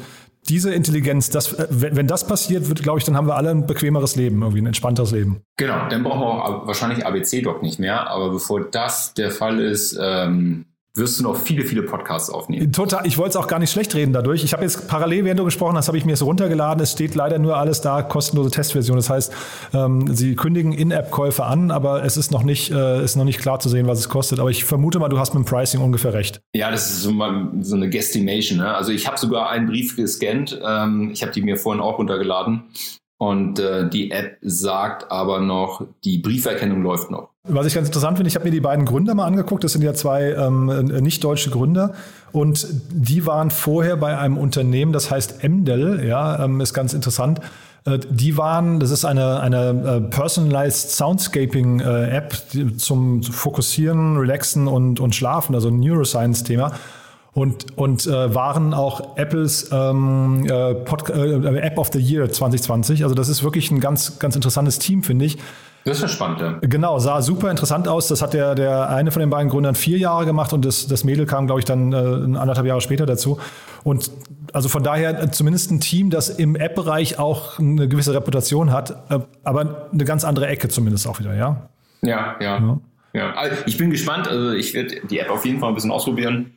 diese Intelligenz, das, wenn, wenn das passiert, wird, glaube ich, dann haben wir alle ein bequemeres Leben, irgendwie ein entspannteres Leben. Genau, dann brauchen wir auch wahrscheinlich ABC-Doc nicht mehr. Aber bevor das der Fall ist, ähm, wirst du noch viele, viele Podcasts aufnehmen. Total. Ich wollte es auch gar nicht schlecht reden dadurch. Ich habe jetzt parallel, während du gesprochen hast, habe ich mir es runtergeladen. Es steht leider nur alles da, kostenlose Testversion. Das heißt, ähm, sie kündigen In-App-Käufe an, aber es ist noch nicht, äh, ist noch nicht klar zu sehen, was es kostet. Aber ich vermute mal, du hast mit dem Pricing ungefähr recht. Ja, das ist so, mal, so eine Guestimation. Ne? Also ich habe sogar einen Brief gescannt. Ähm, ich habe die mir vorhin auch runtergeladen. Und äh, die App sagt aber noch, die Brieferkennung läuft noch. Was ich ganz interessant finde, ich habe mir die beiden Gründer mal angeguckt. Das sind ja zwei ähm, äh, nicht deutsche Gründer. Und die waren vorher bei einem Unternehmen, das heißt Emdel, ja, ähm, ist ganz interessant. Äh, die waren, das ist eine, eine äh, Personalized Soundscaping äh, App zum Fokussieren, Relaxen und, und Schlafen, also ein Neuroscience-Thema und, und äh, waren auch Apples ähm, äh, Pod, äh, App of the Year 2020. Also das ist wirklich ein ganz, ganz interessantes Team, finde ich. Das ist ja spannend, ja. Genau, sah super interessant aus. Das hat der, der eine von den beiden Gründern vier Jahre gemacht und das, das Mädel kam, glaube ich, dann äh, anderthalb Jahre später dazu. Und also von daher äh, zumindest ein Team, das im App-Bereich auch eine gewisse Reputation hat, äh, aber eine ganz andere Ecke zumindest auch wieder, ja? Ja, ja. ja. ja. Also ich bin gespannt. Also ich werde die App auf jeden Fall ein bisschen ausprobieren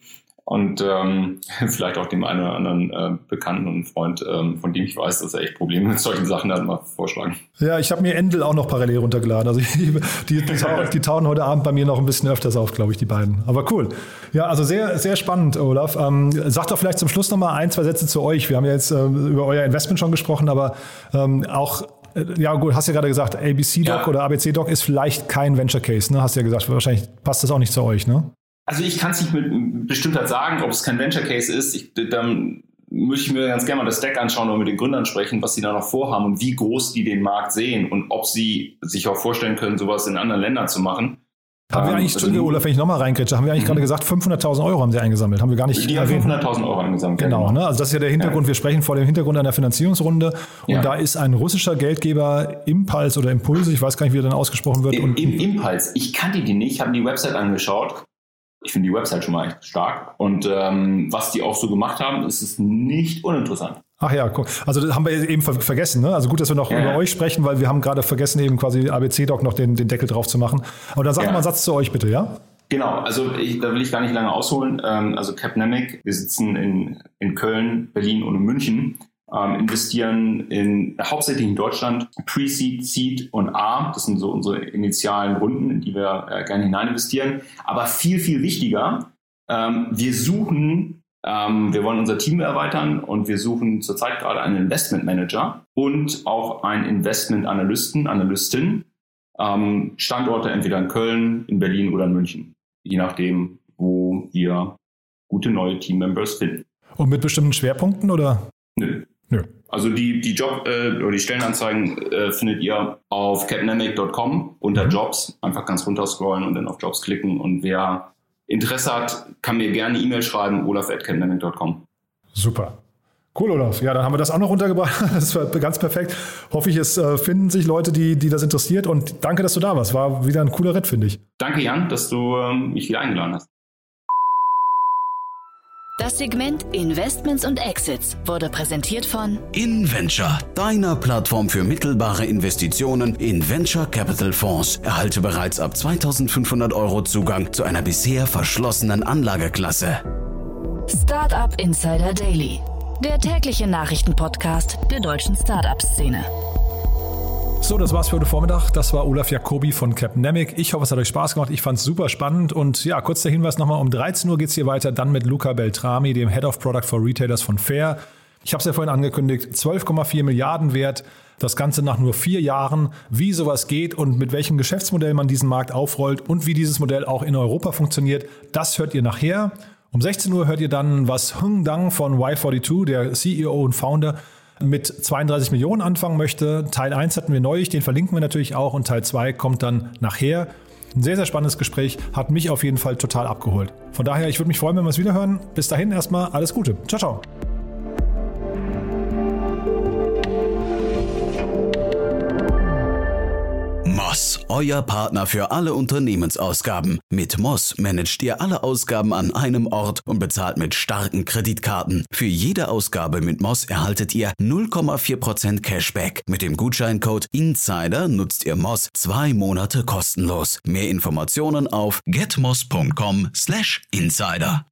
und ähm, [laughs] vielleicht auch dem einen oder anderen äh, Bekannten und Freund, ähm, von dem ich weiß, dass er echt Probleme mit solchen Sachen hat, mal vorschlagen. Ja, ich habe mir Endel auch noch parallel runtergeladen. Also [laughs] die, die, die, tauchen, die tauchen heute Abend bei mir noch ein bisschen öfters auf, glaube ich, die beiden. Aber cool. Ja, also sehr, sehr spannend, Olaf. Ähm, sag doch vielleicht zum Schluss noch mal ein, zwei Sätze zu euch. Wir haben ja jetzt äh, über euer Investment schon gesprochen, aber ähm, auch äh, ja, gut, hast ja gerade gesagt, ABC-Doc ja. oder ABC-Doc ist vielleicht kein Venture Case, ne? Hast ja gesagt, wahrscheinlich passt das auch nicht zu euch, ne? Also ich kann es nicht mit Bestimmtheit sagen, ob es kein Venture Case ist. Ich, dann möchte ich mir ganz gerne mal das Deck anschauen und mit den Gründern sprechen, was sie da noch vorhaben und wie groß die den Markt sehen und ob sie sich auch vorstellen können, sowas in anderen Ländern zu machen. Haben wir eigentlich, Entschuldige, Olaf, wenn ich nochmal reingrätsche, haben wir eigentlich mhm. gerade gesagt, 500.000 Euro haben sie eingesammelt, haben wir gar nicht Die haben 500.000 Euro eingesammelt. Genau, genau, ne? also das ist ja der Hintergrund, ja. wir sprechen vor dem Hintergrund einer Finanzierungsrunde und ja. da ist ein russischer Geldgeber, Impuls oder Impulse, ich weiß gar nicht, wie er dann ausgesprochen wird. Im, im Impuls, ich kannte die nicht, habe die Website angeschaut, ich finde die Website schon mal echt stark und ähm, was die auch so gemacht haben, ist es nicht uninteressant. Ach ja, cool. Also das haben wir eben ver vergessen. Ne? Also gut, dass wir noch ja. über euch sprechen, weil wir haben gerade vergessen, eben quasi ABC-Doc noch den, den Deckel drauf zu machen. Aber dann sag ja. mal einen Satz zu euch bitte, ja? Genau, also ich, da will ich gar nicht lange ausholen. Ähm, also Capnemic, wir sitzen in, in Köln, Berlin und in München, ähm, investieren in hauptsächlich in Deutschland Pre-Seed, Seed und A. Das sind so unsere initialen Runden, in die wir äh, gerne hinein investieren. Aber viel, viel wichtiger, ähm, wir suchen ähm, wir wollen unser Team erweitern und wir suchen zurzeit gerade einen Investment Manager und auch einen Investment Analysten, Analystin. Ähm, Standorte entweder in Köln, in Berlin oder in München, je nachdem, wo wir gute neue Teammembers finden. Und mit bestimmten Schwerpunkten oder? Also die, die Job äh, oder die Stellenanzeigen äh, findet ihr auf capnamic.com unter mhm. Jobs. Einfach ganz runter scrollen und dann auf Jobs klicken. Und wer Interesse hat, kann mir gerne eine E-Mail schreiben, olaf.camdemic.com. Super. Cool, Olaf. Ja, dann haben wir das auch noch runtergebracht. [laughs] Das war ganz perfekt. Hoffe ich, es äh, finden sich Leute, die, die das interessiert. Und danke, dass du da warst. War wieder ein cooler Ritt, finde ich. Danke, Jan, dass du ähm, mich wieder eingeladen hast. Das Segment Investments und Exits wurde präsentiert von InVenture, deiner Plattform für mittelbare Investitionen in Venture Capital Fonds. Erhalte bereits ab 2500 Euro Zugang zu einer bisher verschlossenen Anlageklasse. Startup Insider Daily, der tägliche Nachrichtenpodcast der deutschen Startup-Szene. So, das war's für heute Vormittag. Das war Olaf Jacobi von Capnemic. Ich hoffe, es hat euch Spaß gemacht. Ich fand's super spannend. Und ja, kurz der Hinweis nochmal, um 13 Uhr geht's hier weiter, dann mit Luca Beltrami, dem Head of Product for Retailers von Fair. Ich habe es ja vorhin angekündigt, 12,4 Milliarden wert. Das Ganze nach nur vier Jahren, wie sowas geht und mit welchem Geschäftsmodell man diesen Markt aufrollt und wie dieses Modell auch in Europa funktioniert, das hört ihr nachher. Um 16 Uhr hört ihr dann, was Hung Dang von Y42, der CEO und Founder, mit 32 Millionen anfangen möchte. Teil 1 hatten wir neulich, den verlinken wir natürlich auch und Teil 2 kommt dann nachher. Ein sehr, sehr spannendes Gespräch, hat mich auf jeden Fall total abgeholt. Von daher, ich würde mich freuen, wenn wir es wieder hören. Bis dahin erstmal alles Gute. Ciao, ciao. Moss, euer Partner für alle Unternehmensausgaben. Mit Moss managt ihr alle Ausgaben an einem Ort und bezahlt mit starken Kreditkarten. Für jede Ausgabe mit Moss erhaltet ihr 0,4% Cashback. Mit dem Gutscheincode INSIDER nutzt ihr Moss zwei Monate kostenlos. Mehr Informationen auf getmoss.com/insider.